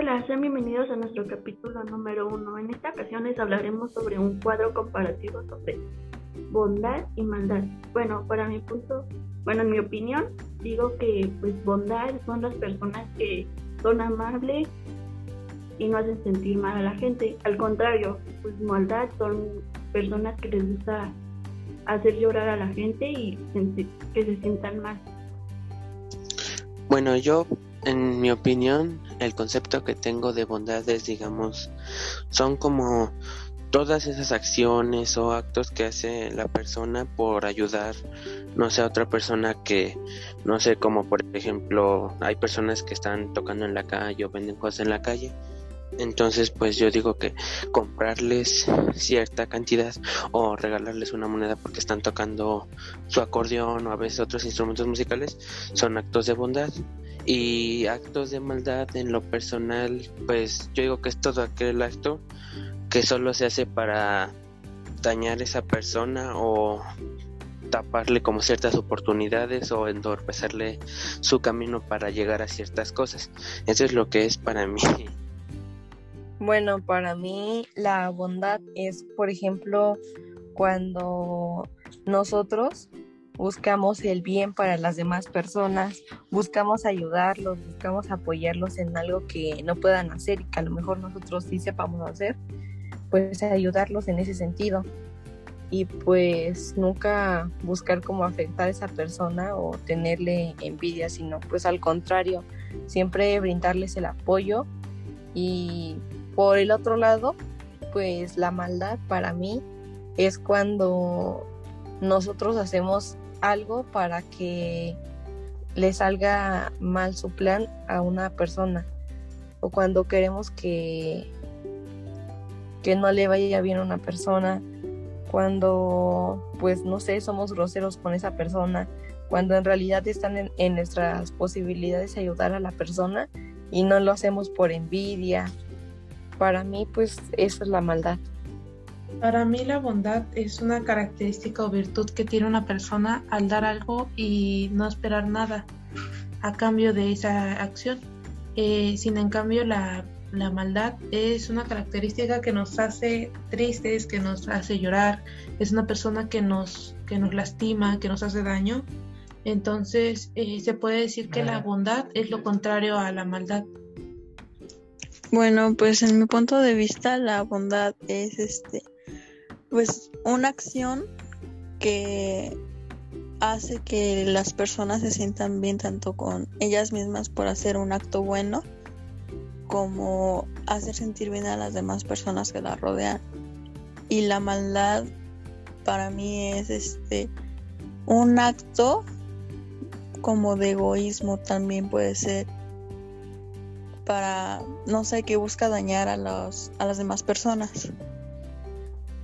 Hola, sean bienvenidos a nuestro capítulo número uno. En esta ocasión les hablaremos sobre un cuadro comparativo sobre bondad y maldad. Bueno, para mi punto, bueno, en mi opinión, digo que pues bondad son las personas que son amables y no hacen sentir mal a la gente. Al contrario, pues maldad son personas que les gusta hacer llorar a la gente y que se sientan mal. Bueno, yo, en mi opinión, el concepto que tengo de bondad es, digamos, son como todas esas acciones o actos que hace la persona por ayudar, no sé, a otra persona que, no sé, como por ejemplo, hay personas que están tocando en la calle o venden cosas en la calle entonces, pues yo digo que comprarles cierta cantidad o regalarles una moneda porque están tocando su acordeón o a veces otros instrumentos musicales son actos de bondad. Y actos de maldad en lo personal, pues yo digo que es todo aquel acto que solo se hace para dañar a esa persona o taparle como ciertas oportunidades o entorpecerle su camino para llegar a ciertas cosas. Eso es lo que es para mí bueno, para mí la bondad es, por ejemplo, cuando nosotros buscamos el bien para las demás personas, buscamos ayudarlos, buscamos apoyarlos en algo que no puedan hacer y que a lo mejor nosotros sí sepamos hacer, pues ayudarlos en ese sentido. Y pues nunca buscar cómo afectar a esa persona o tenerle envidia, sino pues al contrario, siempre brindarles el apoyo y por el otro lado, pues la maldad para mí es cuando nosotros hacemos algo para que le salga mal su plan a una persona o cuando queremos que que no le vaya bien a una persona cuando pues no sé somos groseros con esa persona cuando en realidad están en, en nuestras posibilidades ayudar a la persona y no lo hacemos por envidia para mí pues eso es la maldad. Para mí la bondad es una característica o virtud que tiene una persona al dar algo y no esperar nada a cambio de esa acción. Eh, sin en cambio la, la, maldad es una característica que nos hace tristes, que nos hace llorar, es una persona que nos, que nos lastima, que nos hace daño. Entonces eh, se puede decir que la bondad es lo contrario a la maldad. Bueno, pues en mi punto de vista la bondad es este pues una acción que hace que las personas se sientan bien tanto con ellas mismas por hacer un acto bueno como hacer sentir bien a las demás personas que la rodean. Y la maldad para mí es este un acto como de egoísmo también puede ser para, no sé, que busca dañar a, los, a las demás personas.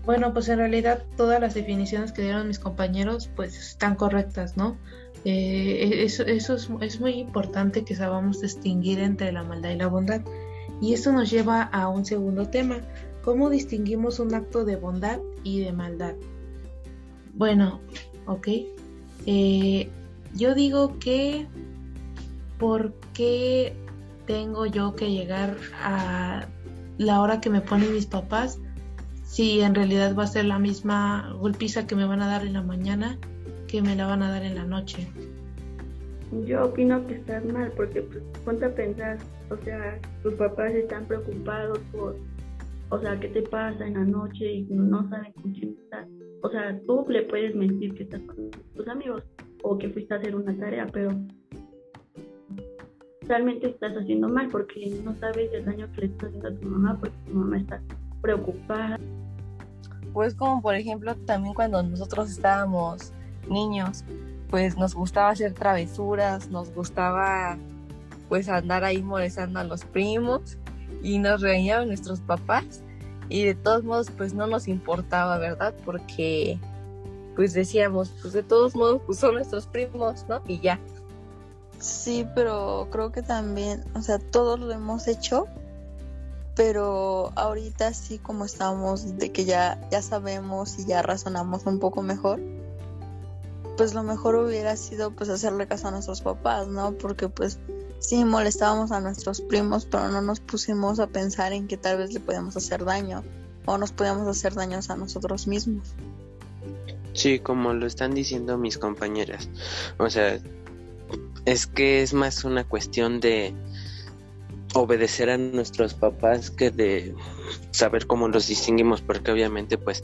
Bueno, pues en realidad todas las definiciones que dieron mis compañeros pues están correctas, ¿no? Eh, eso, eso es, es, muy importante que sabamos distinguir entre la maldad y la bondad. Y esto nos lleva a un segundo tema. ¿Cómo distinguimos un acto de bondad y de maldad? Bueno, ok. Eh, yo digo que porque tengo yo que llegar a la hora que me ponen mis papás, si en realidad va a ser la misma golpiza que me van a dar en la mañana que me la van a dar en la noche. Yo opino que estás mal porque pues ponte a pensar, o sea, tus papás están preocupados por, o sea, qué te pasa en la noche y no saben con quién estás. O sea, tú le puedes mentir que estás con tus amigos o que fuiste a hacer una tarea, pero realmente estás haciendo mal porque no sabes el daño que le estás haciendo a tu mamá porque tu mamá está preocupada. Pues como por ejemplo también cuando nosotros estábamos niños, pues nos gustaba hacer travesuras, nos gustaba pues andar ahí molestando a los primos y nos regañaban nuestros papás y de todos modos pues no nos importaba, ¿verdad? Porque pues decíamos, pues de todos modos pues son nuestros primos, ¿no? Y ya, Sí, pero creo que también, o sea, todos lo hemos hecho, pero ahorita sí como estamos de que ya ya sabemos y ya razonamos un poco mejor, pues lo mejor hubiera sido pues hacerle caso a nuestros papás, ¿no? Porque pues sí molestábamos a nuestros primos, pero no nos pusimos a pensar en que tal vez le podíamos hacer daño o nos podíamos hacer daños a nosotros mismos. Sí, como lo están diciendo mis compañeras. O sea, es que es más una cuestión de obedecer a nuestros papás que de saber cómo los distinguimos porque obviamente pues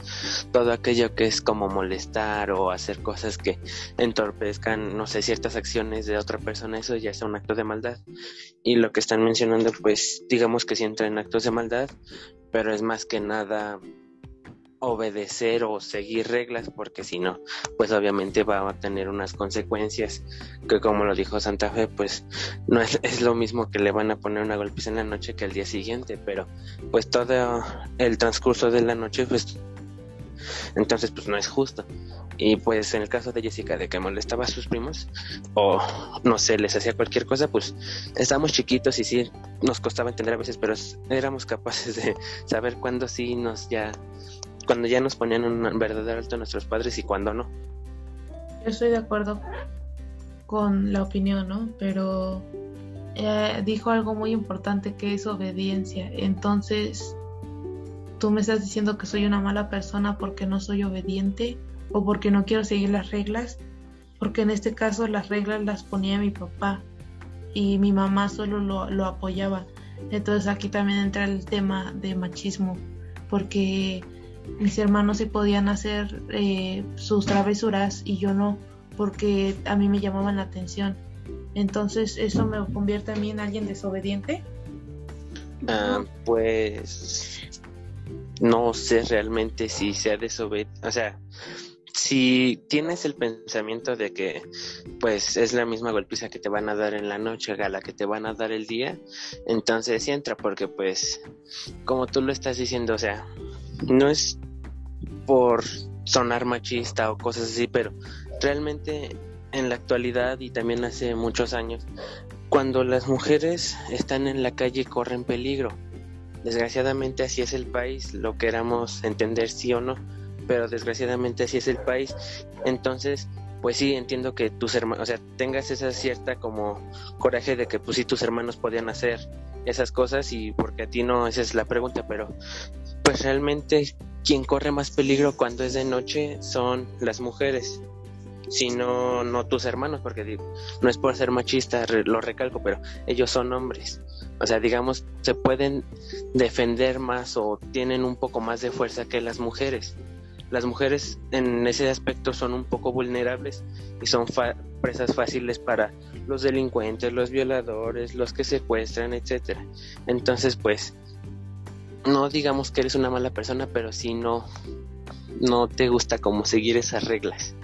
todo aquello que es como molestar o hacer cosas que entorpezcan no sé ciertas acciones de otra persona eso ya es un acto de maldad. Y lo que están mencionando pues digamos que sí entra en actos de maldad pero es más que nada obedecer o seguir reglas porque si no pues obviamente va a tener unas consecuencias que como lo dijo Santa Fe pues no es, lo mismo que le van a poner una golpiza en la noche que al día siguiente pero pues todo el transcurso de la noche pues entonces pues no es justo. Y pues en el caso de Jessica de que molestaba a sus primos o no sé les hacía cualquier cosa pues estábamos chiquitos y sí nos costaba entender a veces pero éramos capaces de saber cuándo sí nos ya cuando ya nos ponían un verdadero alto nuestros padres y cuando no. Yo estoy de acuerdo con la opinión, ¿no? Pero eh, dijo algo muy importante que es obediencia. Entonces, tú me estás diciendo que soy una mala persona porque no soy obediente o porque no quiero seguir las reglas, porque en este caso las reglas las ponía mi papá y mi mamá solo lo, lo apoyaba. Entonces aquí también entra el tema de machismo, porque mis hermanos sí podían hacer eh, sus travesuras y yo no, porque a mí me llamaban la atención. Entonces, ¿eso me convierte a mí en alguien desobediente? Ah, pues no sé realmente si sea desobediente, o sea, si tienes el pensamiento de que pues es la misma golpiza que te van a dar en la noche a la que te van a dar el día, entonces sí entra porque pues como tú lo estás diciendo, o sea, no es por sonar machista o cosas así, pero realmente en la actualidad y también hace muchos años, cuando las mujeres están en la calle corren peligro. Desgraciadamente así es el país, lo queramos entender sí o no, pero desgraciadamente así es el país. Entonces, pues sí, entiendo que tus hermanos, o sea, tengas esa cierta como coraje de que pues sí tus hermanos podían hacer esas cosas y porque a ti no, esa es la pregunta, pero pues realmente quien corre más peligro cuando es de noche son las mujeres, si no, no tus hermanos, porque digo, no es por ser machista, lo recalco, pero ellos son hombres. O sea, digamos, se pueden defender más o tienen un poco más de fuerza que las mujeres. Las mujeres en ese aspecto son un poco vulnerables y son presas fáciles para los delincuentes, los violadores, los que secuestran, etcétera. Entonces, pues, no digamos que eres una mala persona, pero si no, no te gusta como seguir esas reglas.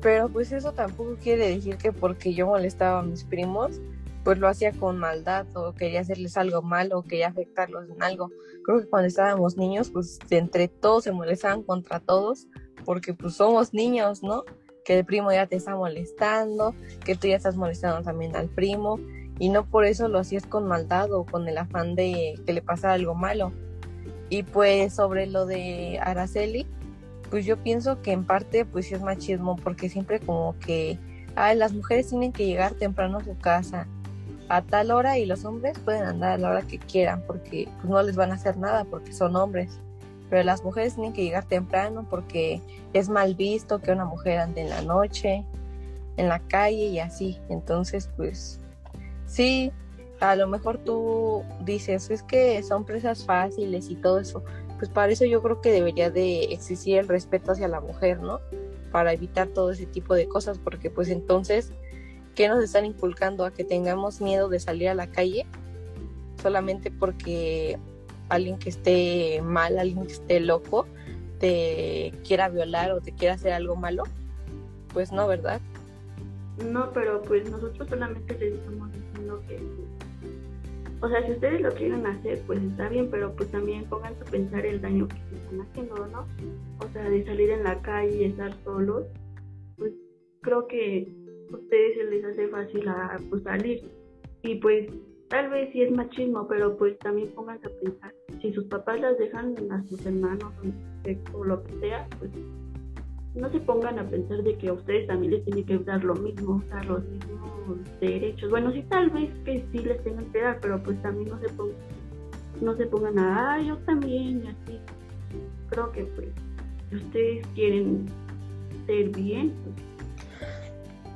Pero pues eso tampoco quiere decir que porque yo molestaba a mis primos, pues lo hacía con maldad o quería hacerles algo malo o quería afectarlos en algo. Creo que cuando estábamos niños, pues entre todos se molestaban contra todos, porque pues somos niños, ¿no? Que el primo ya te está molestando, que tú ya estás molestando también al primo, y no por eso lo hacías con maldad o con el afán de que le pasara algo malo. Y pues sobre lo de Araceli, pues yo pienso que en parte pues sí es machismo porque siempre como que ah, las mujeres tienen que llegar temprano a su casa a tal hora y los hombres pueden andar a la hora que quieran porque pues, no les van a hacer nada porque son hombres. Pero las mujeres tienen que llegar temprano porque es mal visto que una mujer ande en la noche, en la calle y así. Entonces pues Sí, a lo mejor tú dices, es que son presas fáciles y todo eso. Pues para eso yo creo que debería de existir el respeto hacia la mujer, ¿no? Para evitar todo ese tipo de cosas, porque pues entonces, ¿qué nos están inculcando? A que tengamos miedo de salir a la calle solamente porque alguien que esté mal, alguien que esté loco, te quiera violar o te quiera hacer algo malo. Pues no, ¿verdad? No, pero pues nosotros solamente les estamos diciendo que, o sea, si ustedes lo quieren hacer, pues está bien, pero pues también pónganse a pensar el daño que se están haciendo, ¿no? O sea, de salir en la calle y estar solos, pues creo que ustedes se les hace fácil a, pues, salir. Y pues tal vez sí es machismo, pero pues también pónganse a pensar, si sus papás las dejan a sus hermanos o lo que sea, pues no se pongan a pensar de que a ustedes también les tienen que dar lo mismo, dar los mismos derechos. Bueno, sí, tal vez que sí les tengan que dar, pero pues también no se pongan, no se pongan a, ah, yo también, y así. Creo que pues, si ustedes quieren ser bien, pues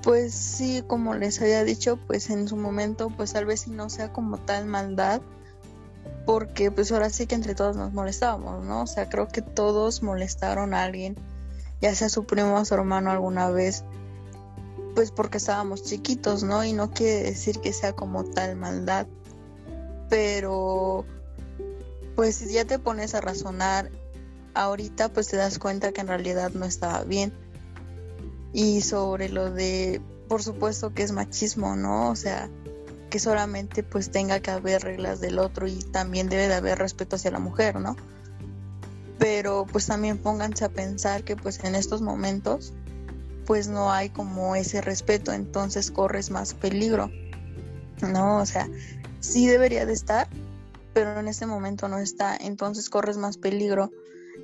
pues sí, como les había dicho, pues en su momento, pues tal vez no sea como tal maldad, porque pues ahora sí que entre todos nos molestábamos, ¿no? O sea, creo que todos molestaron a alguien, ya sea su primo o su hermano alguna vez, pues porque estábamos chiquitos, ¿no? Y no quiere decir que sea como tal maldad, pero pues si ya te pones a razonar ahorita, pues te das cuenta que en realidad no estaba bien y sobre lo de, por supuesto que es machismo, ¿no? O sea, que solamente pues tenga que haber reglas del otro y también debe de haber respeto hacia la mujer, ¿no? Pero pues también pónganse a pensar que pues en estos momentos pues no hay como ese respeto, entonces corres más peligro, ¿no? O sea, sí debería de estar, pero en este momento no está, entonces corres más peligro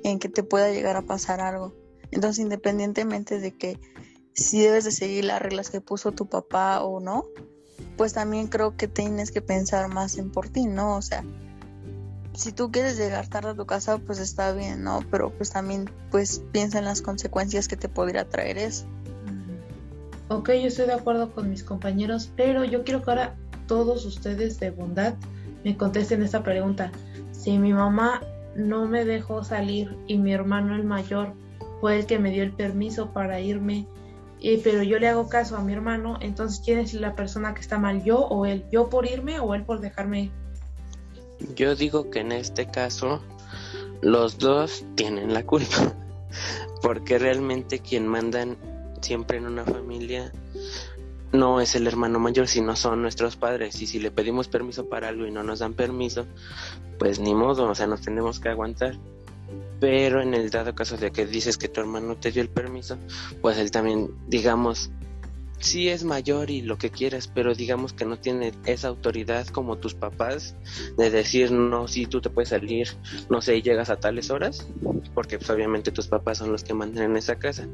en que te pueda llegar a pasar algo. Entonces, independientemente de que si debes de seguir las reglas que puso tu papá o no, pues también creo que tienes que pensar más en por ti, ¿no? O sea, si tú quieres llegar tarde a tu casa, pues está bien, ¿no? Pero pues también pues piensa en las consecuencias que te podría traer eso. Ok, yo estoy de acuerdo con mis compañeros, pero yo quiero que ahora todos ustedes de bondad me contesten esta pregunta. Si mi mamá no me dejó salir y mi hermano el mayor fue el que me dio el permiso para irme pero yo le hago caso a mi hermano, entonces ¿quién es la persona que está mal? ¿Yo o él? ¿Yo por irme o él por dejarme ir? Yo digo que en este caso los dos tienen la culpa, porque realmente quien mandan siempre en una familia no es el hermano mayor, sino son nuestros padres. Y si le pedimos permiso para algo y no nos dan permiso, pues ni modo, o sea, nos tenemos que aguantar pero en el dado caso de que dices que tu hermano te dio el permiso, pues él también, digamos, sí es mayor y lo que quieras, pero digamos que no tiene esa autoridad como tus papás de decir, no, si tú te puedes salir, no sé, llegas a tales horas, porque pues obviamente tus papás son los que mandan en esa casa.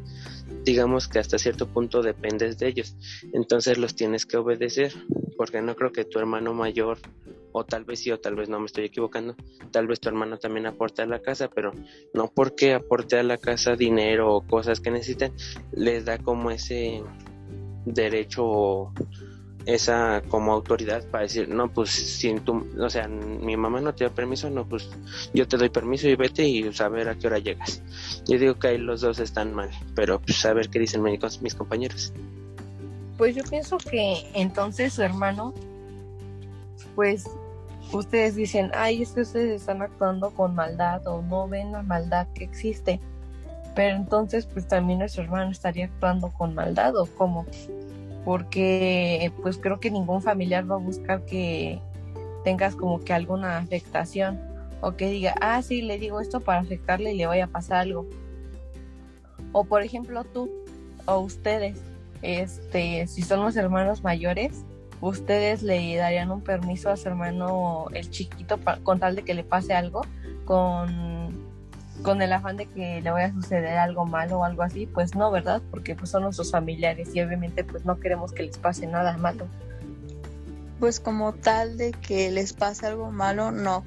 Digamos que hasta cierto punto dependes de ellos, entonces los tienes que obedecer, porque no creo que tu hermano mayor o tal vez sí o tal vez no me estoy equivocando, tal vez tu hermano también aporte a la casa, pero no porque aporte a la casa dinero o cosas que necesiten, les da como ese derecho o esa como autoridad para decir, no, pues si tú, o sea, mi mamá no te da permiso, no, pues yo te doy permiso y vete y saber a qué hora llegas. Yo digo que ahí los dos están mal, pero pues a ver qué dicen mis compañeros. Pues yo pienso que entonces su hermano, pues ustedes dicen, ay, es que ustedes están actuando con maldad o no ven la maldad que existe. Pero entonces, pues también nuestro hermano estaría actuando con maldad o cómo. Porque, pues creo que ningún familiar va a buscar que tengas como que alguna afectación o que diga, ah, sí, le digo esto para afectarle y le vaya a pasar algo. O por ejemplo, tú o ustedes, este, si son los hermanos mayores, ustedes le darían un permiso a su hermano el chiquito con tal de que le pase algo, con, con el afán de que le vaya a suceder algo malo o algo así, pues no, ¿verdad? Porque pues son nuestros familiares y obviamente pues no queremos que les pase nada malo. Pues como tal de que les pase algo malo, no.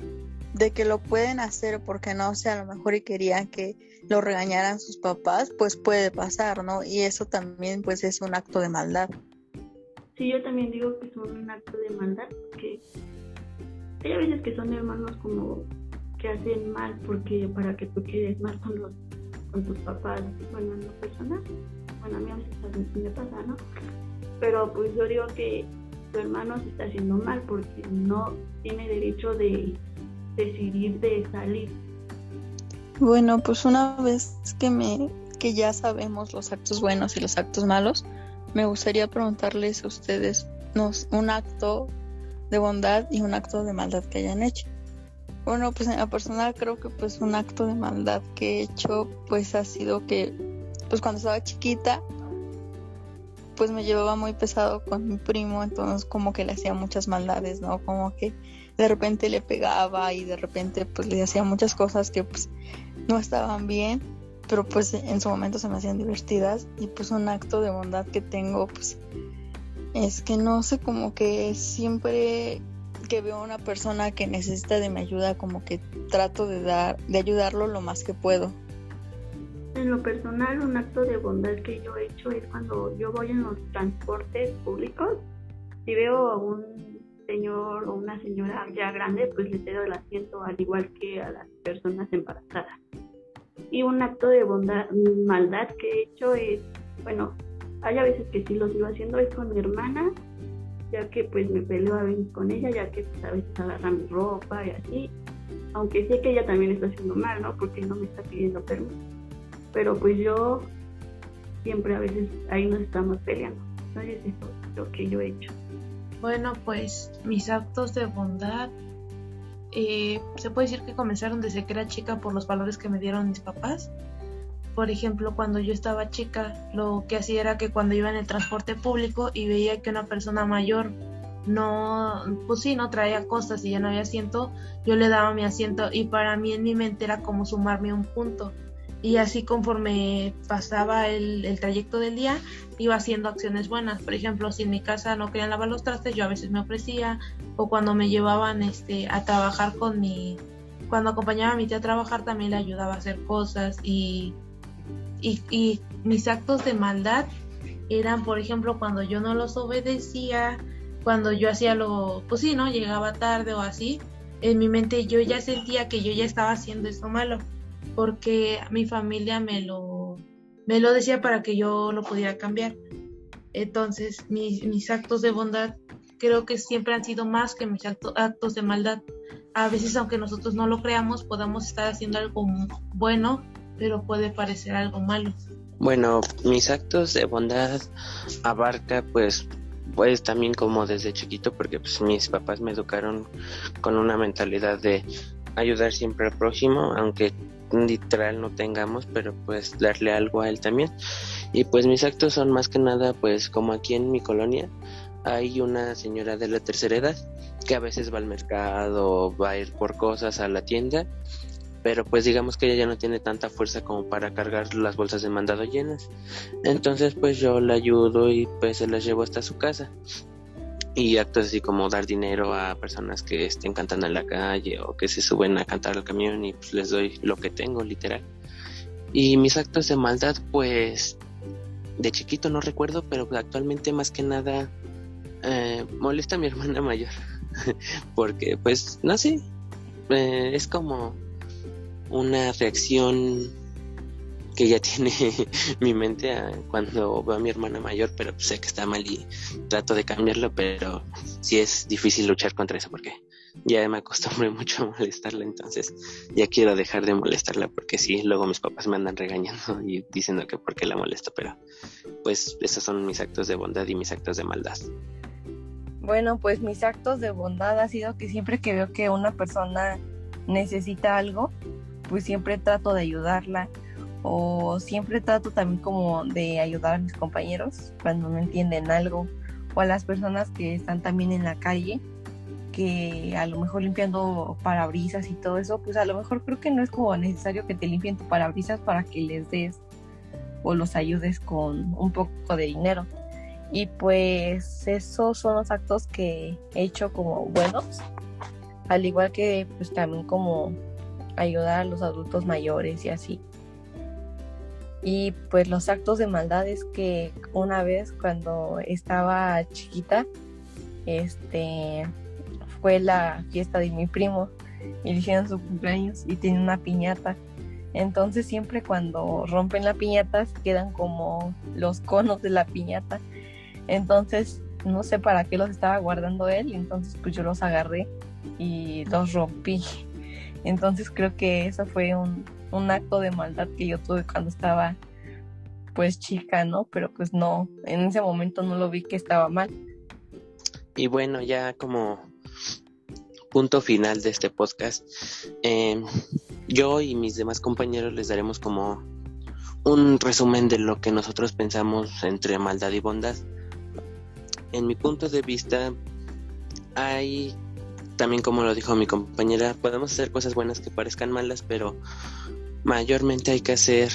De que lo pueden hacer porque no sé, a lo mejor y querían que lo regañaran sus papás, pues puede pasar, ¿no? Y eso también pues es un acto de maldad. Sí, yo también digo que son un acto de maldad, porque hay veces que son hermanos como que hacen mal porque para que tú quedes mal con los con tus papás, bueno, no personal, bueno, a mí a veces me pasa, ¿no? Pero pues yo digo que tu hermano se está haciendo mal porque no tiene derecho de decidir de salir. Bueno, pues una vez que me que ya sabemos los actos buenos y los actos malos, me gustaría preguntarles a ustedes un acto de bondad y un acto de maldad que hayan hecho. Bueno, pues en la personal creo que pues un acto de maldad que he hecho pues ha sido que pues cuando estaba chiquita pues me llevaba muy pesado con mi primo, entonces como que le hacía muchas maldades, ¿no? Como que de repente le pegaba y de repente pues le hacía muchas cosas que pues no estaban bien pero pues en su momento se me hacían divertidas y pues un acto de bondad que tengo pues es que no sé como que siempre que veo a una persona que necesita de mi ayuda como que trato de dar de ayudarlo lo más que puedo. En lo personal un acto de bondad que yo he hecho es cuando yo voy en los transportes públicos si veo a un señor o una señora ya grande pues le cedo el asiento al igual que a las personas embarazadas y un acto de bondad, maldad que he hecho es, bueno, hay a veces que sí lo sigo haciendo, es con mi hermana, ya que pues me peleo a veces con ella, ya que pues, a veces agarra mi ropa y así, aunque sé que ella también está haciendo mal, ¿no? Porque no me está pidiendo permiso. Pero pues yo siempre a veces ahí nos estamos peleando. Entonces eso es lo que yo he hecho. Bueno, pues mis actos de bondad eh, se puede decir que comenzaron desde que era chica por los valores que me dieron mis papás. Por ejemplo, cuando yo estaba chica, lo que hacía era que cuando iba en el transporte público y veía que una persona mayor no, pues sí, no traía cosas y ya no había asiento, yo le daba mi asiento y para mí en mi mente era como sumarme un punto y así conforme pasaba el, trayecto del día iba haciendo acciones buenas. Por ejemplo si en mi casa no querían lavar los trastes yo a veces me ofrecía o cuando me llevaban este a trabajar con mi cuando acompañaba a mi tía a trabajar también le ayudaba a hacer cosas y, y, y mis actos de maldad eran por ejemplo cuando yo no los obedecía cuando yo hacía lo pues sí no llegaba tarde o así en mi mente yo ya sentía que yo ya estaba haciendo eso malo porque mi familia me lo, me lo decía para que yo lo pudiera cambiar. Entonces, mis, mis actos de bondad creo que siempre han sido más que mis actos de maldad. A veces, aunque nosotros no lo creamos, podamos estar haciendo algo bueno, pero puede parecer algo malo. Bueno, mis actos de bondad abarca pues pues también como desde chiquito porque pues mis papás me educaron con una mentalidad de ayudar siempre al prójimo, aunque literal no tengamos, pero pues darle algo a él también. Y pues mis actos son más que nada, pues como aquí en mi colonia hay una señora de la tercera edad que a veces va al mercado, va a ir por cosas a la tienda, pero pues digamos que ella ya no tiene tanta fuerza como para cargar las bolsas de mandado llenas. Entonces pues yo la ayudo y pues se las llevo hasta su casa y actos así como dar dinero a personas que estén cantando en la calle o que se suben a cantar al camión y pues les doy lo que tengo literal. Y mis actos de maldad pues de chiquito no recuerdo pero actualmente más que nada eh, molesta a mi hermana mayor porque pues no sé eh, es como una reacción que ya tiene mi mente cuando veo a mi hermana mayor, pero sé que está mal y trato de cambiarlo, pero sí es difícil luchar contra eso porque ya me acostumbré mucho a molestarla, entonces ya quiero dejar de molestarla porque sí, luego mis papás me andan regañando y diciendo que por qué la molesto, pero pues esos son mis actos de bondad y mis actos de maldad. Bueno, pues mis actos de bondad ha sido que siempre que veo que una persona necesita algo, pues siempre trato de ayudarla o siempre trato también como de ayudar a mis compañeros cuando no entienden algo o a las personas que están también en la calle que a lo mejor limpiando parabrisas y todo eso, pues a lo mejor creo que no es como necesario que te limpien tu parabrisas para que les des o los ayudes con un poco de dinero. Y pues esos son los actos que he hecho como buenos, al igual que pues también como ayudar a los adultos mayores y así. Y pues los actos de maldad es que una vez cuando estaba chiquita, este fue la fiesta de mi primo y le hicieron su cumpleaños y tiene una piñata. Entonces siempre cuando rompen la piñata quedan como los conos de la piñata. Entonces no sé para qué los estaba guardando él, entonces pues yo los agarré y los rompí. Entonces creo que eso fue un, un acto de maldad que yo tuve cuando estaba pues chica, ¿no? Pero pues no, en ese momento no lo vi que estaba mal. Y bueno, ya como punto final de este podcast, em, yo y mis demás compañeros les daremos como un resumen de lo que nosotros pensamos entre maldad y bondad. En mi punto de vista, hay, también como lo dijo mi compañera, podemos hacer cosas buenas que parezcan malas, pero mayormente hay que hacer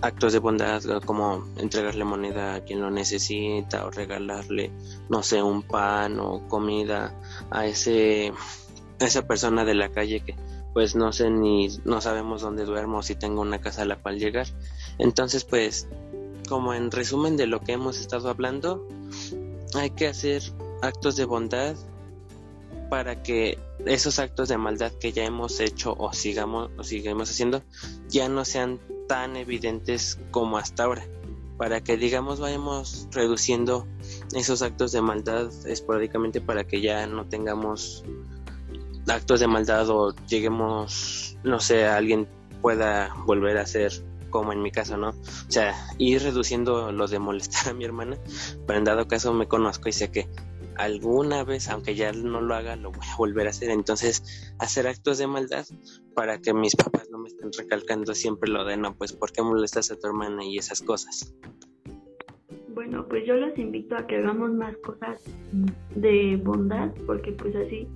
actos de bondad como entregarle moneda a quien lo necesita o regalarle, no sé, un pan o comida a ese esa persona de la calle que pues no sé ni no sabemos dónde duermo o si tengo una casa a la cual llegar. Entonces, pues como en resumen de lo que hemos estado hablando, hay que hacer actos de bondad para que esos actos de maldad que ya hemos hecho o sigamos o sigamos haciendo ya no sean tan evidentes como hasta ahora para que digamos vayamos reduciendo esos actos de maldad esporádicamente para que ya no tengamos actos de maldad o lleguemos no sé alguien pueda volver a hacer como en mi caso, ¿no? O sea, ir reduciendo lo de molestar a mi hermana, pero en dado caso me conozco y sé que alguna vez, aunque ya no lo haga, lo voy a volver a hacer. Entonces, hacer actos de maldad para que mis papás no me estén recalcando siempre lo de, no, pues, ¿por qué molestas a tu hermana y esas cosas? Bueno, pues yo los invito a que hagamos más cosas de bondad, porque pues así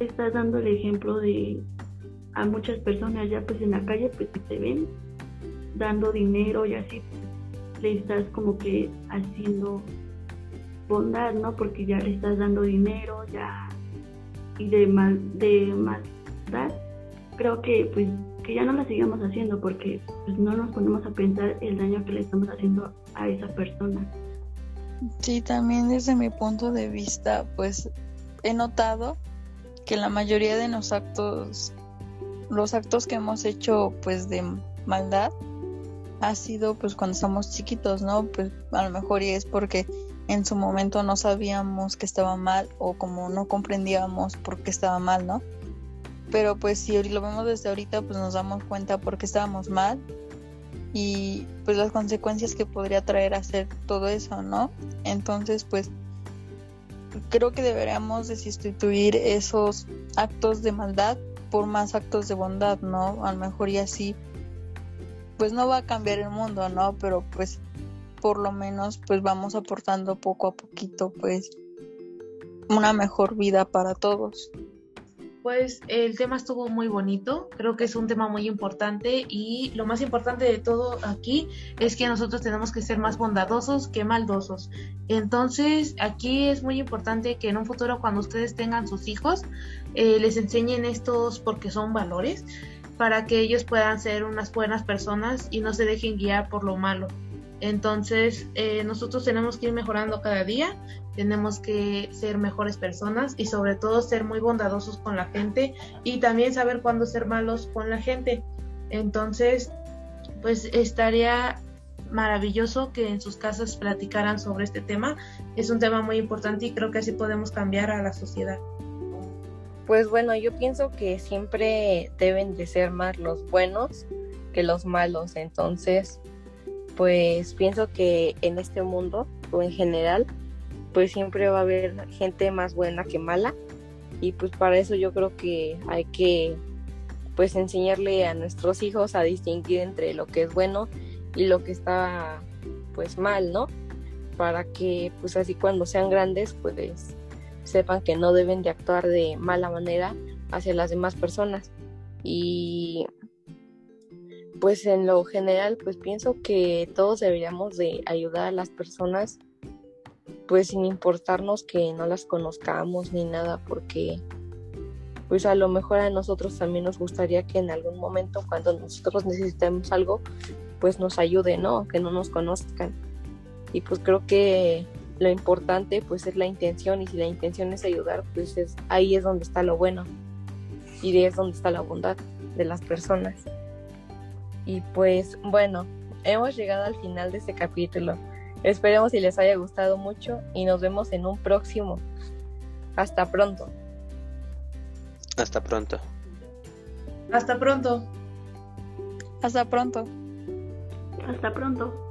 estás dando el ejemplo de a muchas personas ya pues en la calle pues si te ven dando dinero y así le estás como que haciendo bondad, ¿no? Porque ya le estás dando dinero, ya y de mal de maldad, creo que pues que ya no la sigamos haciendo porque pues, no nos ponemos a pensar el daño que le estamos haciendo a esa persona. Sí, también desde mi punto de vista, pues he notado que la mayoría de los actos, los actos que hemos hecho pues de maldad, ha sido pues cuando somos chiquitos, ¿no? Pues a lo mejor y es porque en su momento no sabíamos que estaba mal o como no comprendíamos por qué estaba mal, ¿no? Pero pues si lo vemos desde ahorita, pues nos damos cuenta por qué estábamos mal y pues las consecuencias que podría traer hacer todo eso, ¿no? Entonces, pues creo que deberíamos de sustituir esos actos de maldad por más actos de bondad, ¿no? A lo mejor y así pues no va a cambiar el mundo, ¿no? Pero pues por lo menos pues vamos aportando poco a poquito pues una mejor vida para todos. Pues el tema estuvo muy bonito, creo que es un tema muy importante y lo más importante de todo aquí es que nosotros tenemos que ser más bondadosos que maldosos. Entonces aquí es muy importante que en un futuro cuando ustedes tengan sus hijos eh, les enseñen estos porque son valores para que ellos puedan ser unas buenas personas y no se dejen guiar por lo malo. Entonces, eh, nosotros tenemos que ir mejorando cada día, tenemos que ser mejores personas y sobre todo ser muy bondadosos con la gente y también saber cuándo ser malos con la gente. Entonces, pues estaría maravilloso que en sus casas platicaran sobre este tema. Es un tema muy importante y creo que así podemos cambiar a la sociedad. Pues bueno, yo pienso que siempre deben de ser más los buenos que los malos. Entonces, pues pienso que en este mundo o en general, pues siempre va a haber gente más buena que mala. Y pues para eso yo creo que hay que pues enseñarle a nuestros hijos a distinguir entre lo que es bueno y lo que está pues mal, ¿no? Para que pues así cuando sean grandes pues sepan que no deben de actuar de mala manera hacia las demás personas. Y pues en lo general, pues pienso que todos deberíamos de ayudar a las personas, pues sin importarnos que no las conozcamos ni nada, porque pues a lo mejor a nosotros también nos gustaría que en algún momento cuando nosotros necesitemos algo, pues nos ayude, ¿no? Que no nos conozcan. Y pues creo que lo importante pues es la intención y si la intención es ayudar pues es ahí es donde está lo bueno y es donde está la bondad de las personas y pues bueno hemos llegado al final de este capítulo. Esperemos si les haya gustado mucho y nos vemos en un próximo. Hasta pronto. Hasta pronto. Hasta pronto. Hasta pronto. Hasta pronto